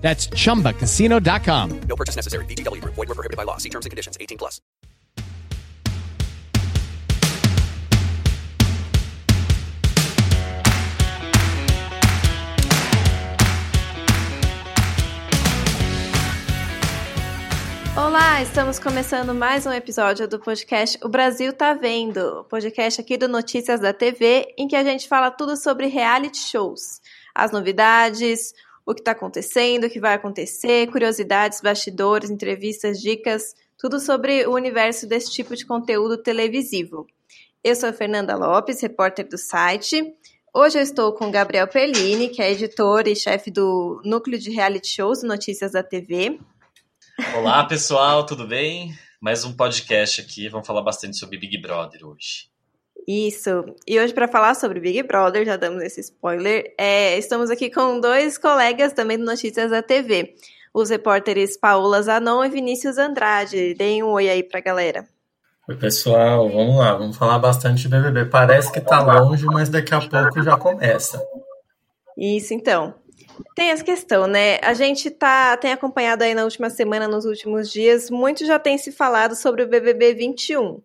That's chumbacasino.com. No purchase necessary. VGW Group. Void were prohibited by law. See terms and conditions. 18 plus. Olá, estamos começando mais um episódio do podcast O Brasil Tá Vendo, podcast aqui do Notícias da TV, em que a gente fala tudo sobre reality shows, as novidades, o que está acontecendo, o que vai acontecer, curiosidades, bastidores, entrevistas, dicas, tudo sobre o universo desse tipo de conteúdo televisivo. Eu sou Fernanda Lopes, repórter do site. Hoje eu estou com Gabriel Perlini, que é editor e chefe do Núcleo de Reality Shows Notícias da TV. Olá, pessoal, tudo bem? Mais um podcast aqui, vamos falar bastante sobre Big Brother hoje. Isso. E hoje, para falar sobre Big Brother, já damos esse spoiler, é, estamos aqui com dois colegas também do Notícias da TV. Os repórteres Paola Zanon e Vinícius Andrade. Deem um oi aí pra galera. Oi, pessoal, vamos lá, vamos falar bastante de BBB. Parece que tá longe, mas daqui a pouco já começa. Isso, então. Tem essa questão, né? A gente tá, tem acompanhado aí na última semana, nos últimos dias, muito já tem se falado sobre o BBB 21.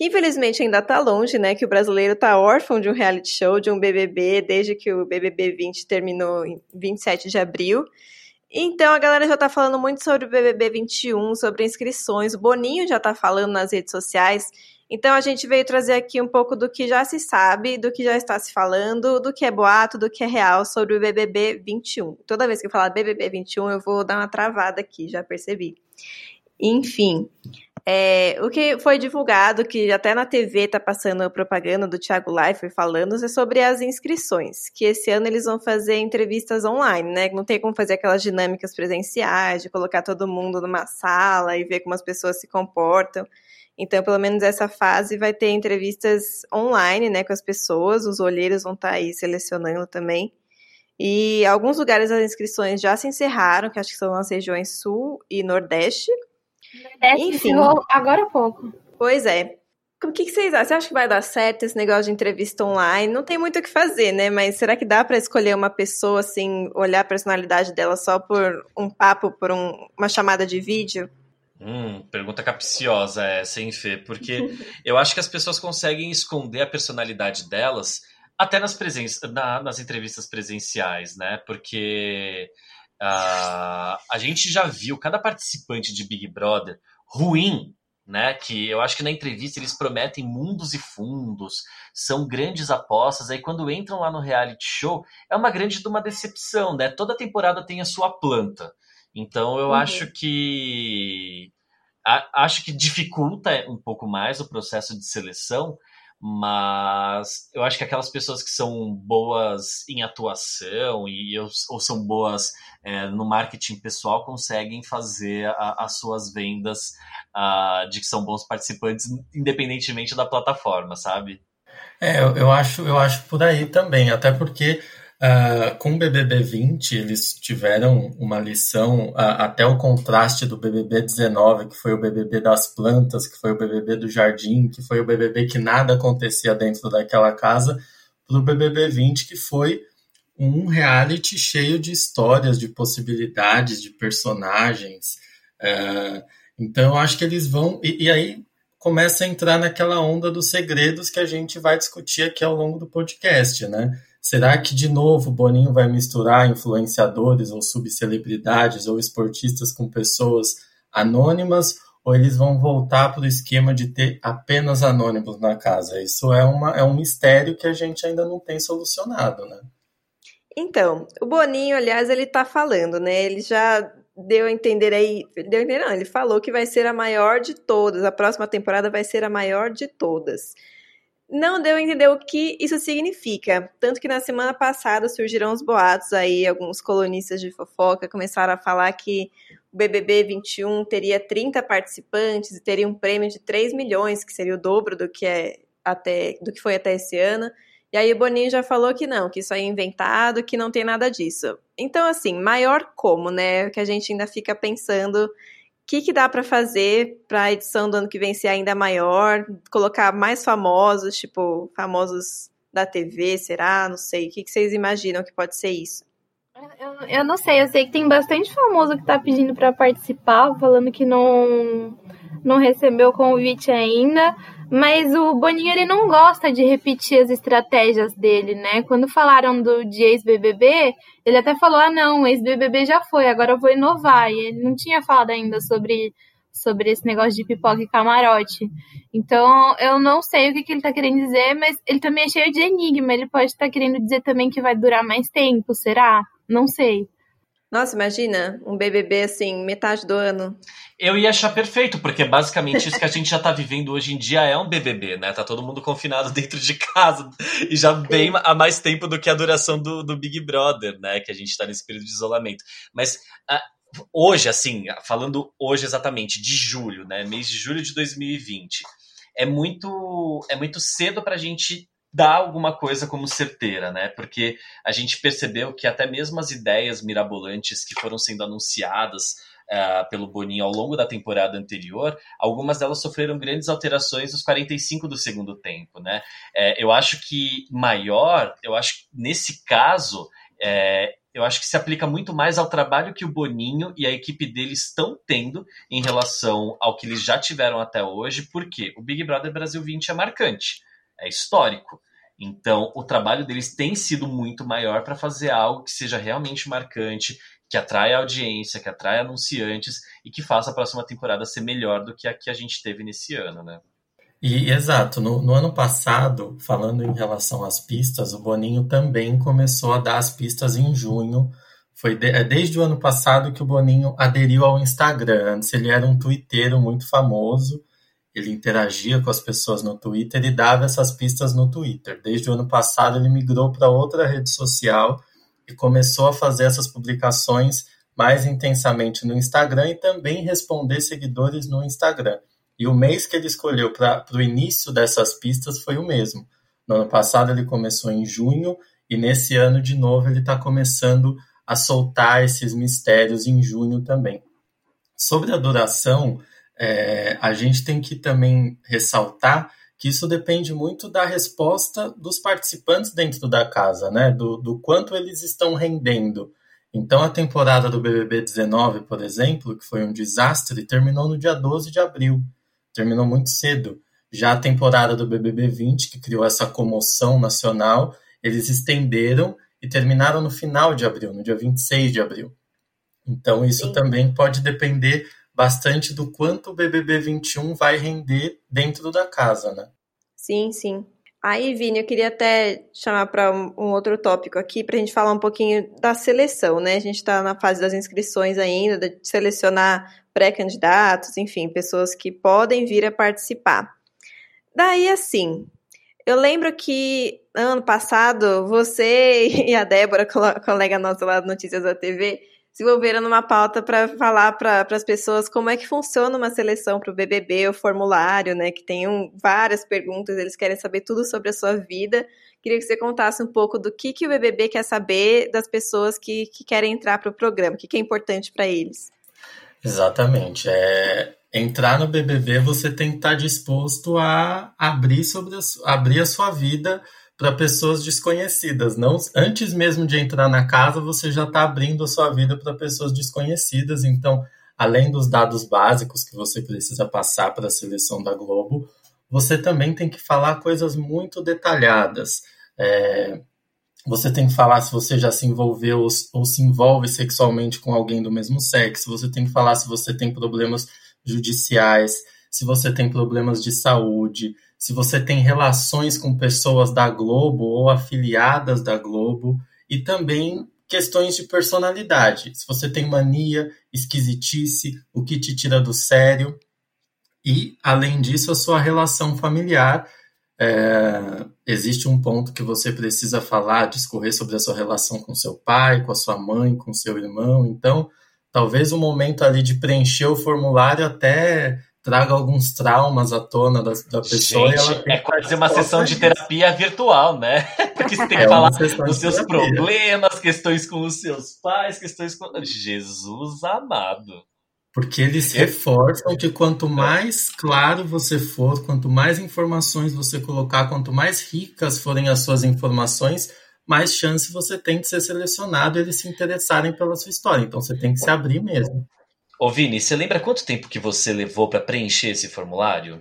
Que infelizmente ainda tá longe, né? Que o brasileiro tá órfão de um reality show, de um BBB, desde que o BBB 20 terminou em 27 de abril. Então a galera já tá falando muito sobre o BBB 21, sobre inscrições. O Boninho já tá falando nas redes sociais. Então a gente veio trazer aqui um pouco do que já se sabe, do que já está se falando, do que é boato, do que é real sobre o BBB 21. Toda vez que eu falar BBB 21, eu vou dar uma travada aqui, já percebi. Enfim, é, o que foi divulgado, que até na TV está passando a propaganda do Thiago Leifert falando, é sobre as inscrições, que esse ano eles vão fazer entrevistas online, né? Não tem como fazer aquelas dinâmicas presenciais, de colocar todo mundo numa sala e ver como as pessoas se comportam. Então, pelo menos essa fase vai ter entrevistas online, né, com as pessoas, os olheiros vão estar tá aí selecionando também. E alguns lugares as inscrições já se encerraram, que acho que são as regiões Sul e Nordeste. Enfim, agora há pouco. Pois é. O que, que vocês acham? Você acha que vai dar certo esse negócio de entrevista online? Não tem muito o que fazer, né? Mas será que dá para escolher uma pessoa, assim, olhar a personalidade dela só por um papo, por um, uma chamada de vídeo? Hum, pergunta capciosa essa, hein, Fê? Porque eu acho que as pessoas conseguem esconder a personalidade delas até nas, presen na, nas entrevistas presenciais, né? Porque uh, a gente já viu cada participante de Big Brother ruim, né? Que eu acho que na entrevista eles prometem mundos e fundos, são grandes apostas. Aí quando entram lá no reality show, é uma grande uma decepção, né? Toda temporada tem a sua planta. Então eu uhum. acho que a, acho que dificulta um pouco mais o processo de seleção, mas eu acho que aquelas pessoas que são boas em atuação e ou são boas é, no marketing pessoal conseguem fazer a, as suas vendas uh, de que são bons participantes, independentemente da plataforma, sabe? É, eu, eu acho, eu acho por aí também, até porque Uh, com o BBB 20, eles tiveram uma lição, uh, até o contraste do BBB 19, que foi o BBB das plantas, que foi o BBB do jardim, que foi o BBB que nada acontecia dentro daquela casa, para o BBB 20, que foi um reality cheio de histórias, de possibilidades, de personagens. Uh, então, eu acho que eles vão. E, e aí começa a entrar naquela onda dos segredos que a gente vai discutir aqui ao longo do podcast, né? Será que de novo o Boninho vai misturar influenciadores ou subcelebridades ou esportistas com pessoas anônimas? Ou eles vão voltar para o esquema de ter apenas anônimos na casa? Isso é, uma, é um mistério que a gente ainda não tem solucionado, né? Então, o Boninho, aliás, ele está falando, né? Ele já deu a entender aí, deu a entender, não, ele falou que vai ser a maior de todas, a próxima temporada vai ser a maior de todas. Não deu a entender o que isso significa. Tanto que na semana passada surgiram os boatos aí, alguns colunistas de fofoca começaram a falar que o BBB 21 teria 30 participantes e teria um prêmio de 3 milhões, que seria o dobro do que é até do que foi até esse ano. E aí o Boninho já falou que não, que isso aí é inventado, que não tem nada disso. Então, assim, maior como, né? Que a gente ainda fica pensando que, que dá para fazer para a edição do ano que vem ser ainda maior, colocar mais famosos, tipo, famosos da TV, será? Não sei. O que, que vocês imaginam que pode ser isso? Eu, eu não sei, eu sei que tem bastante famoso que tá pedindo para participar, falando que não, não recebeu o convite ainda. Mas o Boninho ele não gosta de repetir as estratégias dele, né? Quando falaram do de ex-BBB, ele até falou: "Ah, não, ex-BBB já foi, agora eu vou inovar". E ele não tinha falado ainda sobre sobre esse negócio de pipoca e camarote. Então, eu não sei o que, que ele tá querendo dizer, mas ele também é cheio de enigma. Ele pode estar tá querendo dizer também que vai durar mais tempo, será? Não sei. Nossa, imagina um BBB assim, metade do ano. Eu ia achar perfeito, porque basicamente isso que a gente já tá vivendo hoje em dia é um BBB, né? Tá todo mundo confinado dentro de casa e já bem há mais tempo do que a duração do, do Big Brother, né? Que a gente tá nesse período de isolamento. Mas uh, hoje, assim, falando hoje exatamente, de julho, né? Mês de julho de 2020, é muito, é muito cedo pra gente dar alguma coisa como certeira, né? Porque a gente percebeu que até mesmo as ideias mirabolantes que foram sendo anunciadas uh, pelo Boninho ao longo da temporada anterior, algumas delas sofreram grandes alterações nos 45 do segundo tempo, né? É, eu acho que maior, eu acho que nesse caso, é, eu acho que se aplica muito mais ao trabalho que o Boninho e a equipe dele estão tendo em relação ao que eles já tiveram até hoje, porque o Big Brother Brasil 20 é marcante é histórico. Então, o trabalho deles tem sido muito maior para fazer algo que seja realmente marcante, que atraia audiência, que atraia anunciantes e que faça a próxima temporada ser melhor do que a que a gente teve nesse ano, né? E exato, no, no, ano passado, falando em relação às pistas, o Boninho também começou a dar as pistas em junho. Foi de, é desde o ano passado que o Boninho aderiu ao Instagram. Antes ele era um twitteiro muito famoso ele interagia com as pessoas no Twitter e dava essas pistas no Twitter. Desde o ano passado, ele migrou para outra rede social e começou a fazer essas publicações mais intensamente no Instagram e também responder seguidores no Instagram. E o mês que ele escolheu para o início dessas pistas foi o mesmo. No ano passado, ele começou em junho e nesse ano, de novo, ele está começando a soltar esses mistérios em junho também. Sobre a duração, é, a gente tem que também ressaltar que isso depende muito da resposta dos participantes dentro da casa, né? Do, do quanto eles estão rendendo. Então, a temporada do BBB 19, por exemplo, que foi um desastre, terminou no dia 12 de abril. Terminou muito cedo. Já a temporada do BBB 20, que criou essa comoção nacional, eles estenderam e terminaram no final de abril, no dia 26 de abril. Então, isso Sim. também pode depender bastante do quanto o BBB 21 vai render dentro da casa, né? Sim, sim. Aí, Vini, eu queria até chamar para um, outro tópico aqui, para a gente falar um pouquinho da seleção, né? A gente está na fase das inscrições ainda, de selecionar pré-candidatos, enfim, pessoas que podem vir a participar. Daí, assim, eu lembro que ano passado, você e a Débora, colega nossa lá do Notícias da TV, se envolveram numa pauta para falar para as pessoas como é que funciona uma seleção para o BBB, o formulário, né? Que tem um, várias perguntas, eles querem saber tudo sobre a sua vida. Queria que você contasse um pouco do que, que o BBB quer saber das pessoas que, que querem entrar para o programa, o que, que é importante para eles. Exatamente. É, entrar no BBB, você tem que estar disposto a abrir, sobre a, abrir a sua vida para pessoas desconhecidas. Não, antes mesmo de entrar na casa, você já está abrindo a sua vida para pessoas desconhecidas. Então, além dos dados básicos que você precisa passar para a seleção da Globo, você também tem que falar coisas muito detalhadas. É, você tem que falar se você já se envolveu ou se envolve sexualmente com alguém do mesmo sexo. Você tem que falar se você tem problemas judiciais, se você tem problemas de saúde, se você tem relações com pessoas da Globo ou afiliadas da Globo, e também questões de personalidade. Se você tem mania, esquisitice, o que te tira do sério. E, além disso, a sua relação familiar, é, existe um ponto que você precisa falar, discorrer sobre a sua relação com seu pai, com a sua mãe, com seu irmão. Então, talvez o momento ali de preencher o formulário até traga alguns traumas à tona da, da pessoa. Gente, é quase uma sessão de terapia virtual, né? Porque você tem que é falar dos seus terapia. problemas, questões com os seus pais, questões com. Jesus amado. Porque eles reforçam que quanto mais claro você for, quanto mais informações você colocar, quanto mais ricas forem as suas informações, mais chance você tem de ser selecionado e eles se interessarem pela sua história. Então você tem que se abrir mesmo. Ô Vini, você lembra quanto tempo que você levou para preencher esse formulário?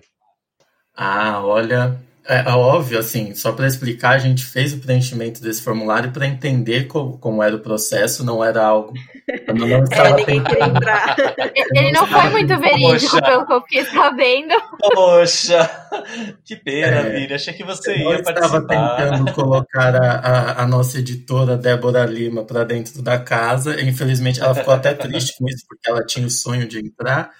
Ah, olha, é, é óbvio, assim, só para explicar, a gente fez o preenchimento desse formulário para entender como, como, era o processo, não era algo. Eu não é, estava é, ninguém queria entrar. Ele não foi muito verídico, Poxa. pelo que eu fiquei sabendo. Poxa, que pena, é, Achei que você ia eu participar. estava tentando colocar a, a, a, nossa editora, Débora Lima, para dentro da casa. Infelizmente, ela ficou até triste com isso, porque ela tinha o sonho de entrar.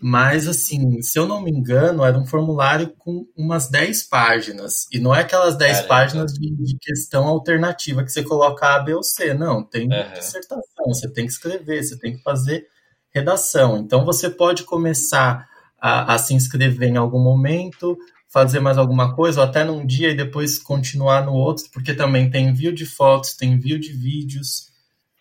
Mas, assim, se eu não me engano, era um formulário com umas 10 páginas. E não é aquelas 10 Caramba. páginas de, de, questão alternativa que você coloca A, B ou C. Não, tem uhum. dissertação, você tem que escrever, você tem que fazer redação. Então, você pode começar a, a se inscrever em algum momento, fazer mais alguma coisa, ou até num dia e depois continuar no outro, porque também tem envio de fotos, tem envio de vídeos.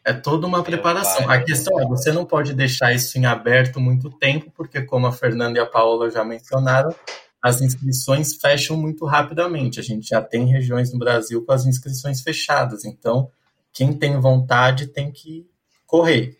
É toda uma Meu preparação. Pai, a questão é, você não pode deixar isso em aberto muito tempo, porque como a Fernanda e a Paola já mencionaram, as inscrições fecham muito rapidamente. A gente já tem regiões no Brasil com as inscrições fechadas. Então, quem tem vontade tem que correr.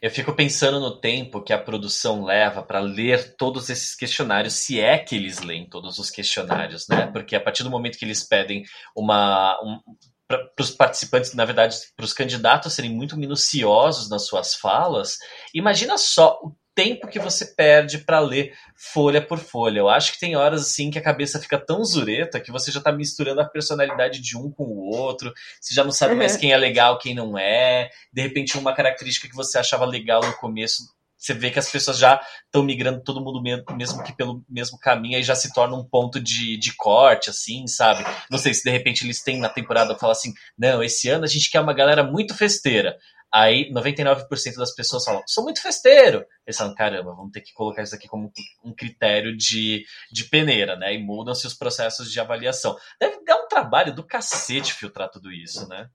Eu fico pensando no tempo que a produção leva para ler todos esses questionários, se é que eles leem todos os questionários, né? Porque a partir do momento que eles pedem uma, um, para os participantes, na verdade, para os candidatos serem muito minuciosos nas suas falas, imagina só o tempo que você perde para ler folha por folha. Eu acho que tem horas assim que a cabeça fica tão zureta que você já está misturando a personalidade de um com o outro, você já não sabe mais uhum. quem é legal, quem não é. De repente, uma característica que você achava legal no começo você vê que as pessoas já estão migrando todo mundo mesmo, que pelo mesmo caminho, aí já se torna um ponto de, de corte, assim, sabe? Não sei se de repente eles têm na temporada falar assim, não, esse ano a gente quer uma galera muito festeira. Aí 99% das pessoas falam, sou muito festeiro. Eles falam, caramba, vamos ter que colocar isso aqui como um critério de, de peneira, né? E mudam-se os processos de avaliação. Deve dar um trabalho do cacete filtrar tudo isso, né?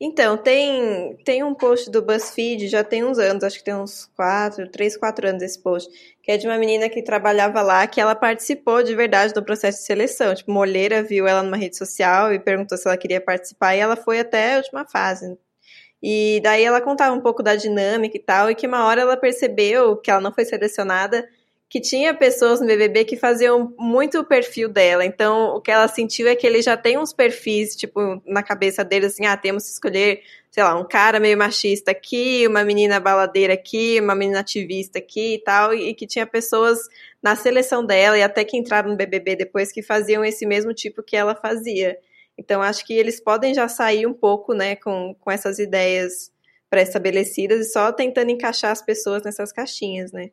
Então, tem, tem um post do BuzzFeed, já tem uns anos, acho que tem uns quatro, três, quatro anos esse post, que é de uma menina que trabalhava lá, que ela participou de verdade do processo de seleção. Tipo, Moleira viu ela numa rede social e perguntou se ela queria participar, e ela foi até a última fase. E daí ela contava um pouco da dinâmica e tal, e que uma hora ela percebeu que ela não foi selecionada que tinha pessoas no BBB que faziam muito o perfil dela. Então, o que ela sentiu é que ele já tem uns perfis, tipo, na cabeça dele, assim, ah, temos que escolher, sei lá, um cara meio machista aqui, uma menina baladeira aqui, uma menina ativista aqui e tal, e que tinha pessoas na seleção dela e até que entraram no BBB depois que faziam esse mesmo tipo que ela fazia. Então, acho que eles podem já sair um pouco, né, com, com essas ideias pré-estabelecidas e só tentando encaixar as pessoas nessas caixinhas, né?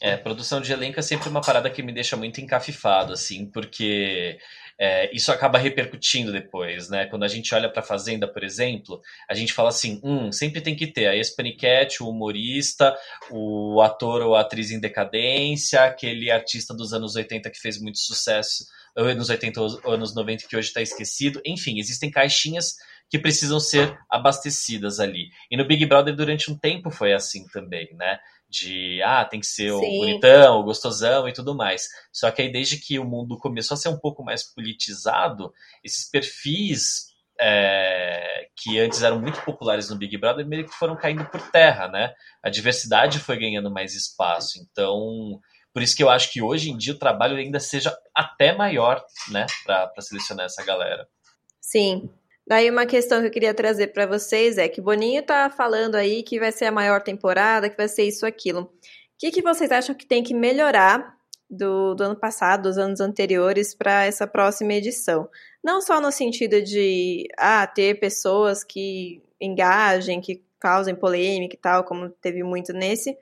É, produção de elenco é sempre uma parada que me deixa muito encafifado, assim, porque é, isso acaba repercutindo depois, né? Quando a gente olha para Fazenda, por exemplo, a gente fala assim, hum, sempre tem que ter a ex-paniquete, o humorista, o ator ou atriz em decadência, aquele artista dos anos 80 que fez muito sucesso, anos 80 ou anos 90 que hoje está esquecido. Enfim, existem caixinhas que precisam ser abastecidas ali. E no Big Brother, durante um tempo, foi assim também, né? De ah, tem que ser o Sim. bonitão, o gostosão e tudo mais. Só que aí, desde que o mundo começou a ser um pouco mais politizado, esses perfis é, que antes eram muito populares no Big Brother meio que foram caindo por terra, né? A diversidade foi ganhando mais espaço. Então, por isso que eu acho que hoje em dia o trabalho ainda seja até maior, né, para selecionar essa galera. Sim, Daí uma questão que eu queria trazer para vocês é que Boninho tá falando aí que vai ser a maior temporada, que vai ser isso aquilo. O que, que vocês acham que tem que melhorar do, do ano passado, dos anos anteriores, para essa próxima edição? Não só no sentido de ah, ter pessoas que engajem, que causem polêmica e tal, como teve muito nesse,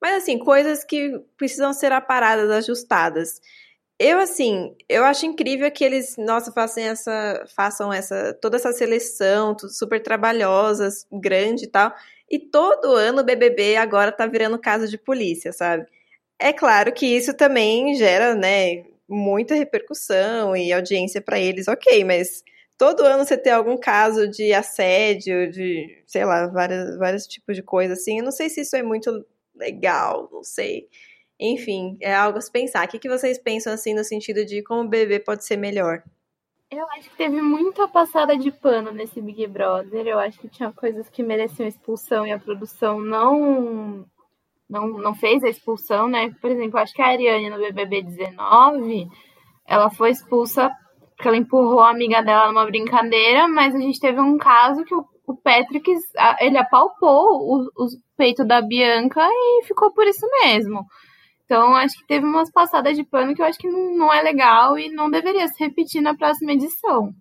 mas assim, coisas que precisam ser aparadas, ajustadas. Eu, assim, eu acho incrível que eles, nossa, façam essa, façam essa, toda essa seleção, super trabalhosas, grande e tal. E todo ano o BBB agora tá virando caso de polícia, sabe? É claro que isso também gera, né, muita repercussão e audiência para eles, ok, mas todo ano você ter algum caso de assédio, de, sei lá, vários, vários tipos de coisa assim, eu não sei se isso é muito legal, não sei. Enfim, é algo a se pensar. O que, que vocês pensam assim no sentido de como o bebê pode ser melhor? Eu acho que teve muita passada de pano nesse Big Brother. Eu acho que tinha coisas que mereciam expulsão e a produção não não, não fez a expulsão, né? Por exemplo, acho que a Ariane no BBB 19, ela foi expulsa porque ela empurrou a amiga dela numa brincadeira, mas a gente teve um caso que o, o Patrick, ele apalpou o, o peito da Bianca e ficou por isso mesmo. Então, acho que teve umas passadas de pano que eu acho que não, não é legal e não deveria se repetir na próxima edição.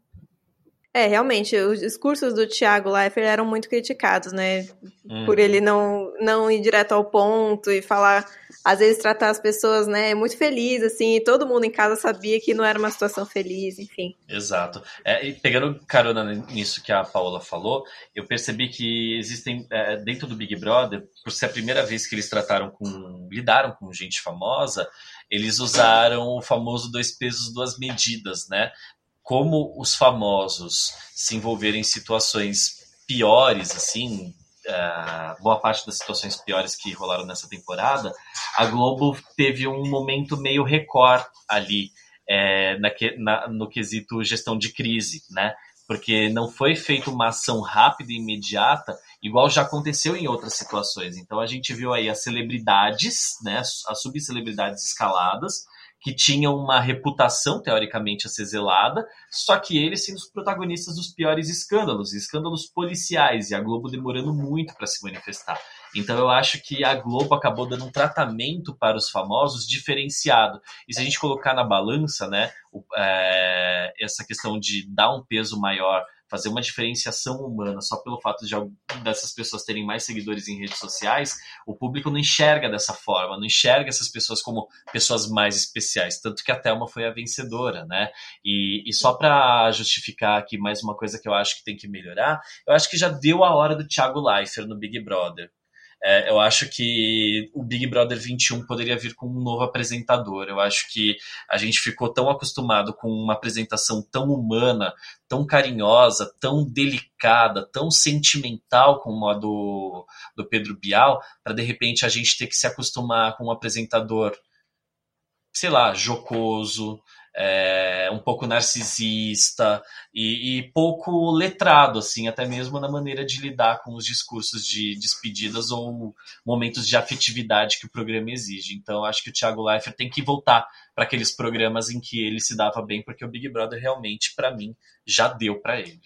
É, realmente, os discursos do Thiago Leifert eram muito criticados, né? Uhum. Por ele não, não ir direto ao ponto e falar, às vezes tratar as pessoas, né, muito feliz, assim, e todo mundo em casa sabia que não era uma situação feliz, enfim. Exato. É, e pegando carona nisso que a Paola falou, eu percebi que existem, é, dentro do Big Brother, por ser a primeira vez que eles trataram com, lidaram com gente famosa, eles usaram o famoso dois pesos, duas medidas, né? como os famosos se envolverem em situações piores, assim, uh, boa parte das situações piores que rolaram nessa temporada, a Globo teve um momento meio record ali é, na, na, no quesito gestão de crise, né? Porque não foi feita uma ação rápida e imediata, igual já aconteceu em outras situações. Então a gente viu aí as celebridades, né, as subcelebridades escaladas, que tinham uma reputação teoricamente a ser zelada, só que eles sendo os protagonistas dos piores escândalos, escândalos policiais, e a Globo demorando muito para se manifestar. Então eu acho que a Globo acabou dando um tratamento para os famosos diferenciado. E se a gente colocar na balança, né, é, essa questão de dar um peso maior fazer uma diferenciação humana só pelo fato de dessas pessoas terem mais seguidores em redes sociais, o público não enxerga dessa forma, não enxerga essas pessoas como pessoas mais especiais. Tanto que a Thelma foi a vencedora, né? E, e só para justificar aqui mais uma coisa que eu acho que tem que melhorar, eu acho que já deu a hora do Thiago Leifert no Big Brother. É, eu acho que o Big Brother 21 poderia vir com um novo apresentador. Eu acho que a gente ficou tão acostumado com uma apresentação tão humana, tão carinhosa, tão delicada, tão sentimental como a do, do Pedro Bial, para de repente a gente ter que se acostumar com um apresentador, sei lá, jocoso, é, um pouco narcisista e, e, pouco letrado, assim, até mesmo na maneira de lidar com os discursos de despedidas ou momentos de afetividade que o programa exige. Então, acho que o Thiago Leifert tem que voltar para aqueles programas em que ele se dava bem, porque o Big Brother realmente, para mim, já deu para ele.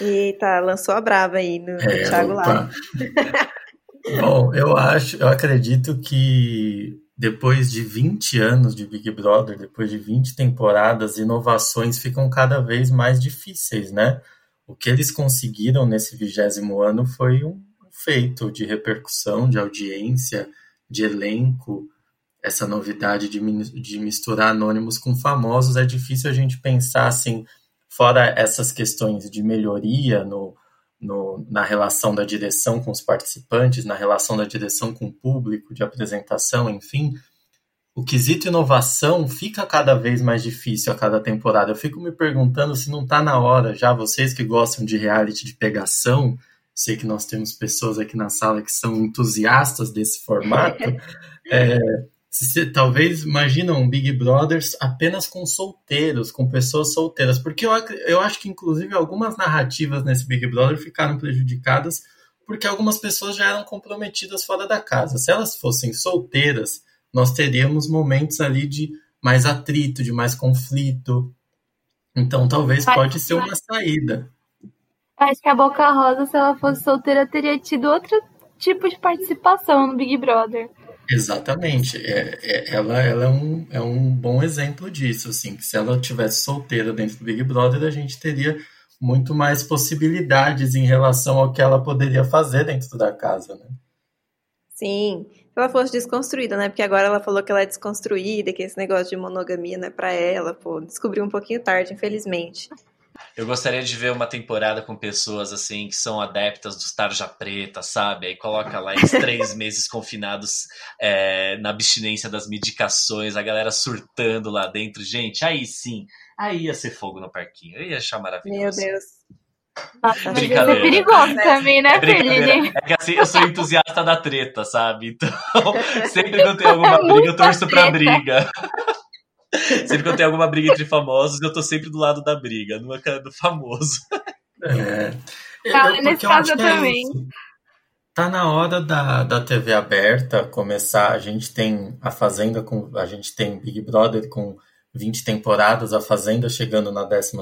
Eita, lançou a brava aí no, é, Thiago Leifert. Bom, eu acho, eu acredito que depois de 20 anos de Big Brother, depois de 20 temporadas, inovações ficam cada vez mais difíceis, né? O que eles conseguiram nesse vigésimo ano foi um feito de repercussão, de audiência, de elenco. Essa novidade de, de misturar anônimos com famosos é difícil a gente pensar assim, fora essas questões de melhoria no, no, na relação da direção com os participantes, na relação da direção com o público, de apresentação, enfim, o quesito inovação fica cada vez mais difícil a cada temporada. Eu fico me perguntando se não está na hora já, vocês que gostam de reality de pegação, sei que nós temos pessoas aqui na sala que são entusiastas desse formato, é, se, talvez imagina um Big Brothers apenas com solteiros, com pessoas solteiras, porque eu, eu acho que inclusive algumas narrativas nesse Big Brother ficaram prejudicadas porque algumas pessoas já eram comprometidas fora da casa. Se elas fossem solteiras, nós teríamos momentos ali de mais atrito, de mais conflito. Então talvez pode ser uma saída. Acho que a Boca Rosa, se ela fosse solteira, teria tido outro tipo de participação no Big Brother. Exatamente. É, é, ela ela é, um, é um bom exemplo disso. Assim, que se ela tivesse solteira dentro do Big Brother, a gente teria muito mais possibilidades em relação ao que ela poderia fazer dentro da casa, né? Sim. ela fosse desconstruída, né? Porque agora ela falou que ela é desconstruída, que esse negócio de monogamia não é pra ela, pô. Descobriu um pouquinho tarde, infelizmente. Eu gostaria de ver uma temporada com pessoas assim que são adeptas dos tarja preta, sabe? Aí coloca lá esses três meses confinados é, na abstinência das medicações, a galera surtando lá dentro. Gente, aí sim, aí ia ser fogo no parquinho. Eu ia achar maravilhoso. Meu Deus. Nossa, Brincadeira. perigoso também, né, É. Felipe? É que assim, eu sou entusiasta da treta, sabe? Então, sempre que eu tenho alguma briga, eu torço pra briga. Sempre que eu tenho alguma briga entre famosos, eu tô sempre do lado da briga, nunca do famoso. É. Tá, Eu- nesse porque eu caso acho que eu é também. isso. Tá na hora da, da TV aberta começar. A gente tem a Fazenda com. A gente tem Big Brother com 20 temporadas, a Fazenda chegando na 12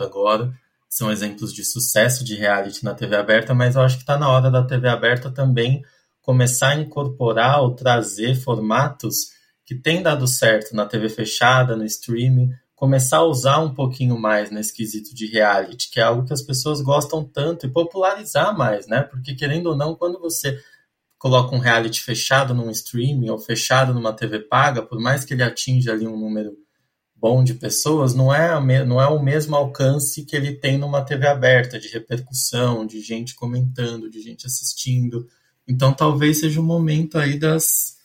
agora. São exemplos de sucesso de reality na TV aberta, mas eu acho que tá na hora da TV aberta também começar a incorporar ou trazer formatos que têm dado certo na TV fechada, no streaming, começar a usar um pouquinho mais nesse quesito de reality, que é algo que as pessoas gostam tanto, e popularizar mais, né? Porque, querendo ou não, quando você coloca um reality fechado num streaming ou fechado numa TV paga, por mais que ele atinja ali um número bom de pessoas, não é, não é o mesmo alcance que ele tem numa TV aberta, de repercussão, de gente comentando, de gente assistindo. Então, talvez seja o momento aí das,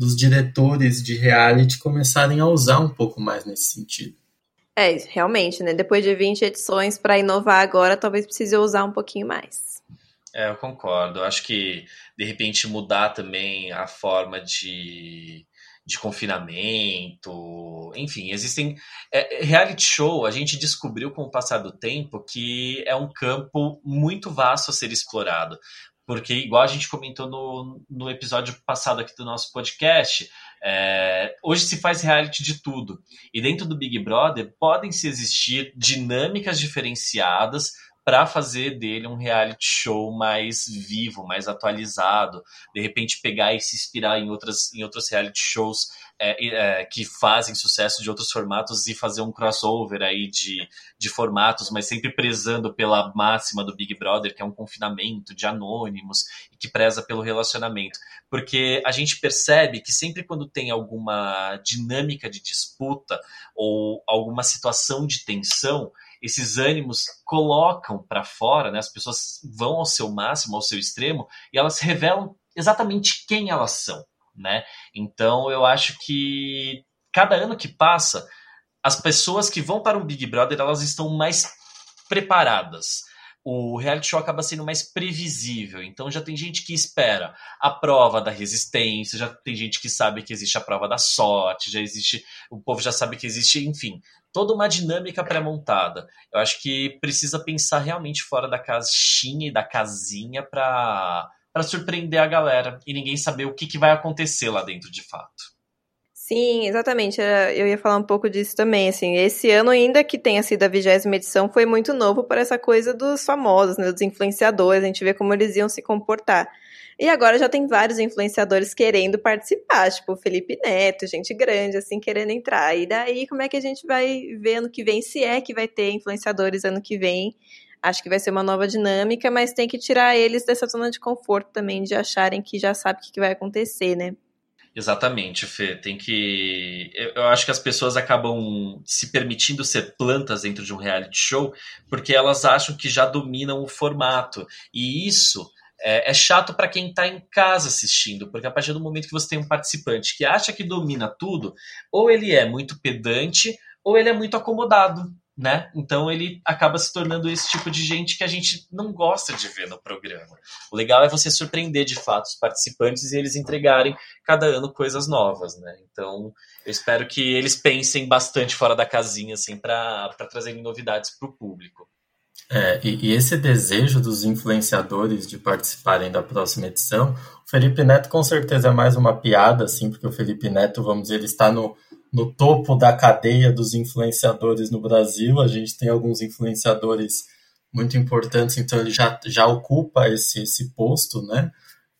dos diretores de reality começarem a usar um pouco mais nesse sentido. É, realmente, né? Depois de 20 edições, pra inovar agora, talvez precise usar um pouquinho mais. É, eu concordo. Eu acho que, de repente, mudar também a forma de, de confinamento. Enfim, existem. é, reality show, a gente descobriu com o passar do tempo que é um campo muito vasto a ser explorado. Porque, igual a gente comentou no, no episódio passado aqui do nosso podcast, é, hoje se faz reality de tudo. E dentro do Big Brother podem se existir dinâmicas diferenciadas para fazer dele um reality show mais vivo, mais atualizado, de repente pegar e se inspirar em outras em outros reality shows é, é, que fazem sucesso de outros formatos e fazer um crossover aí de, de formatos, mas sempre prezando pela máxima do Big Brother, que é um confinamento de anônimos e que preza pelo relacionamento. Porque a gente percebe que sempre quando tem alguma dinâmica de disputa ou alguma situação de tensão, esses ânimos colocam para fora, né? As pessoas vão ao seu máximo, ao seu extremo, e elas revelam exatamente quem elas são, né? Então eu acho que cada ano que passa, as pessoas que vão para um Big Brother, elas estão mais preparadas. O reality show acaba sendo mais previsível, então já tem gente que espera a prova da resistência, já tem gente que sabe que existe a prova da sorte, já existe, o povo já sabe que existe, enfim, toda uma dinâmica pré-montada. Eu acho que precisa pensar realmente fora da caixinha e da casinha para para surpreender a galera e ninguém saber o que, que vai acontecer lá dentro de fato. Sim, exatamente. Eu ia falar um pouco disso também. Assim, esse ano, ainda que tenha sido a vigésima edição, foi muito novo para essa coisa dos famosos, né, dos influenciadores. A gente vê como eles iam se comportar. E agora já tem vários influenciadores querendo participar, tipo o Felipe Neto, gente grande, assim, querendo entrar. E daí, como é que a gente vai ver ano que vem, se é que vai ter influenciadores ano que vem? Acho que vai ser uma nova dinâmica, mas tem que tirar eles dessa zona de conforto também, de acharem que já sabe o que vai acontecer, né? Exatamente, Fê. Tem que. Eu, eu acho que as pessoas acabam se permitindo ser plantas dentro de um reality show porque elas acham que já dominam o formato. E isso é, é chato para quem está em casa assistindo, porque a partir do momento que você tem um participante que acha que domina tudo, ou ele é muito pedante, ou ele é muito acomodado. Né? Então ele acaba se tornando esse tipo de gente que a gente não gosta de ver no programa. O legal é você surpreender de fato os participantes e eles entregarem cada ano coisas novas, né? Então, eu espero que eles pensem bastante fora da casinha, assim, para trazerem novidades para o público. É, e, e esse desejo dos influenciadores de participarem da próxima edição, o Felipe Neto com certeza é mais uma piada, assim, porque o Felipe Neto, vamos dizer, ele está no, no topo da cadeia dos influenciadores no Brasil. A gente tem alguns influenciadores muito importantes, então ele já, já ocupa esse, esse posto, né?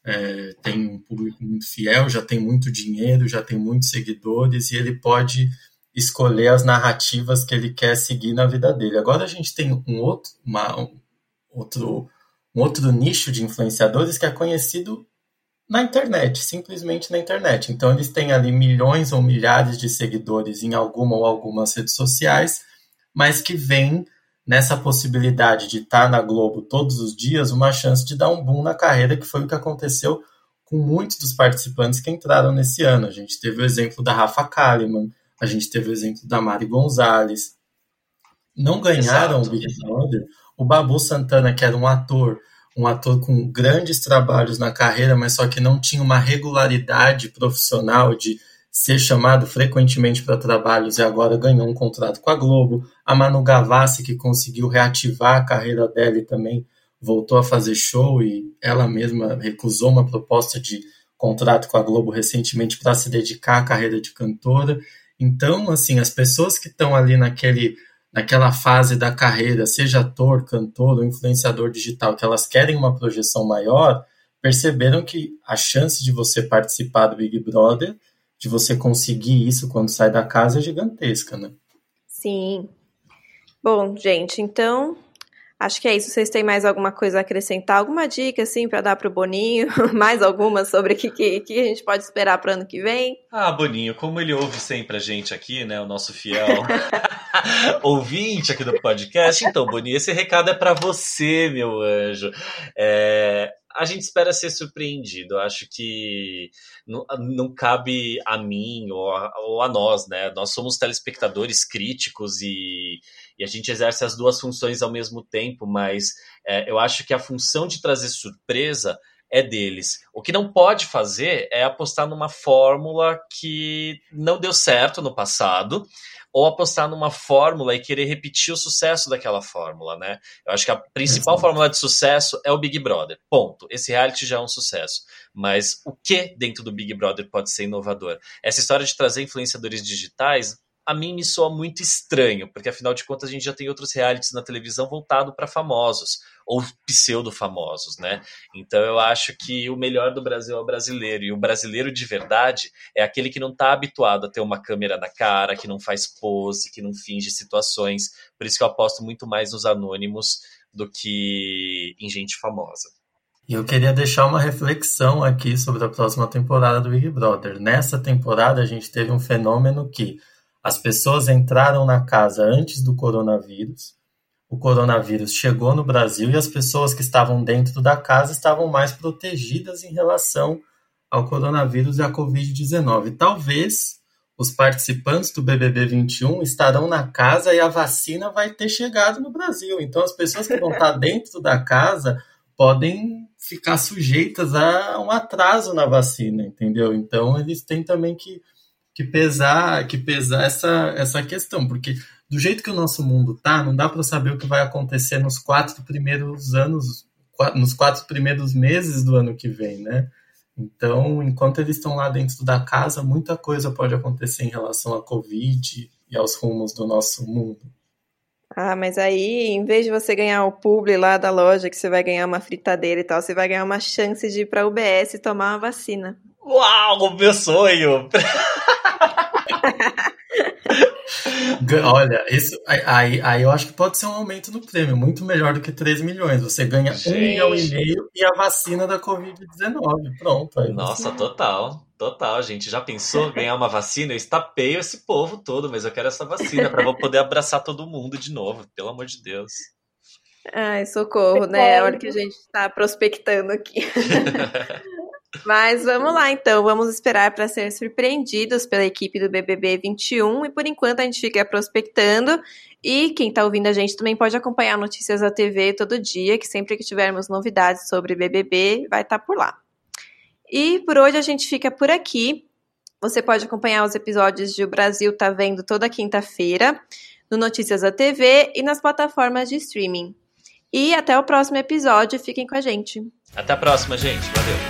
É, tem um público muito fiel, já tem muito dinheiro, já tem muitos seguidores e ele pode escolher as narrativas que ele quer seguir na vida dele. Agora a gente tem um outro, uma, um, outro, um outro nicho de influenciadores que é conhecido na internet, simplesmente na internet. Então eles têm ali milhões ou milhares de seguidores em alguma ou algumas redes sociais, mas que vêm nessa possibilidade de estar na Globo todos os dias, uma chance de dar um boom na carreira, que foi o que aconteceu com muitos dos participantes que entraram nesse ano. A gente teve o exemplo da Rafa Kalimann, a gente teve o exemplo da Mari Gonzalez. Não ganharam Exato. o Big Brother. O Babu Santana, que era um ator um ator com grandes trabalhos na carreira, mas só que não tinha uma regularidade profissional de ser chamado frequentemente para trabalhos e agora ganhou um contrato com a Globo. A Manu Gavassi, que conseguiu reativar a carreira dela e também voltou a fazer show e ela mesma recusou uma proposta de contrato com a Globo recentemente para se dedicar à carreira de cantora. Então, assim, as pessoas que estão ali naquele naquela fase da carreira, seja ator, cantor ou influenciador digital, que elas querem uma projeção maior, perceberam que a chance de você participar do Big Brother, de você conseguir isso quando sai da casa é gigantesca, né? Sim. Bom, gente, então Acho que é isso. Vocês têm mais alguma coisa a acrescentar? Alguma dica, assim, para dar para o Boninho? mais alguma sobre o que, que, que, a gente pode esperar para ano que vem? Ah, Boninho, como ele ouve sempre a gente aqui, né? O nosso fiel ouvinte aqui do podcast. Então, Boninho, esse recado é para você, meu anjo. É, a gente espera ser surpreendido. Eu acho que não, não cabe a mim ou a, ou a, nós, né? Nós somos telespectadores críticos e, e, a gente exerce as duas funções ao mesmo tempo, mas é, eu acho que a função de trazer surpresa é deles. O que não pode fazer é apostar numa fórmula que não deu certo no passado ou apostar numa fórmula e querer repetir o sucesso daquela fórmula, né? Eu acho que a principal Exato. fórmula de sucesso é o Big Brother. Ponto. Esse reality já é um sucesso. Mas o que dentro do Big Brother pode ser inovador? Essa história de trazer influenciadores digitais a mim me soa muito estranho, porque afinal de contas a gente já tem outros realities na televisão voltado para famosos ou pseudo-famosos, né? Então eu acho que o melhor do Brasil é o brasileiro, e o brasileiro de verdade é aquele que não está habituado a ter uma câmera na cara, que não faz pose, que não finge situações. Por isso que eu aposto muito mais nos anônimos do que em gente famosa. E eu queria deixar uma reflexão aqui sobre a próxima temporada do Big Brother. Nessa temporada a gente teve um fenômeno que as pessoas entraram na casa antes do coronavírus. O coronavírus chegou no Brasil e as pessoas que estavam dentro da casa estavam mais protegidas em relação ao coronavírus e à Covid-19. Talvez os participantes do BBB 21 estarão na casa e a vacina vai ter chegado no Brasil. Então, as pessoas que vão estar dentro da casa podem ficar sujeitas a um atraso na vacina, entendeu? Então, eles têm também que que pesar, que pesar essa, essa questão, porque do jeito que o nosso mundo tá, não dá para saber o que vai acontecer nos quatro primeiros anos, nos quatro primeiros meses do ano que vem, né? Então, enquanto eles estão lá dentro da casa, muita coisa pode acontecer em relação à Covid e aos rumos do nosso mundo. Ah, mas aí, em vez de você ganhar o publi lá da loja, que você vai ganhar uma fritadeira e tal, você vai ganhar uma chance de ir para UBS e tomar uma vacina. Uau, meu sonho! Olha, isso aí, aí eu acho que pode ser um aumento no prêmio, muito melhor do que 3 milhões. Você ganha Gente. 1 milhão e meio e a vacina da Covid-19. Pronto. Aí Nossa, você... total. Total, gente. Já pensou ganhar uma vacina? Eu estapeio esse povo todo, mas eu quero essa vacina para eu poder abraçar todo mundo de novo, pelo amor de Deus. Ai, socorro, né? Olha que a gente está prospectando aqui. Mas vamos lá, então. Vamos esperar para ser surpreendidos pela equipe do BBB 21. E por enquanto a gente fica prospectando. E quem está ouvindo a gente também pode acompanhar notícias da TV todo dia, que sempre que tivermos novidades sobre BBB, vai estar tá por lá. E por hoje a gente fica por aqui. Você pode acompanhar os episódios de O Brasil Tá Vendo toda quinta-feira, no Notícias da TV e nas plataformas de streaming. E até o próximo episódio. Fiquem com a gente. Até a próxima, gente. Valeu.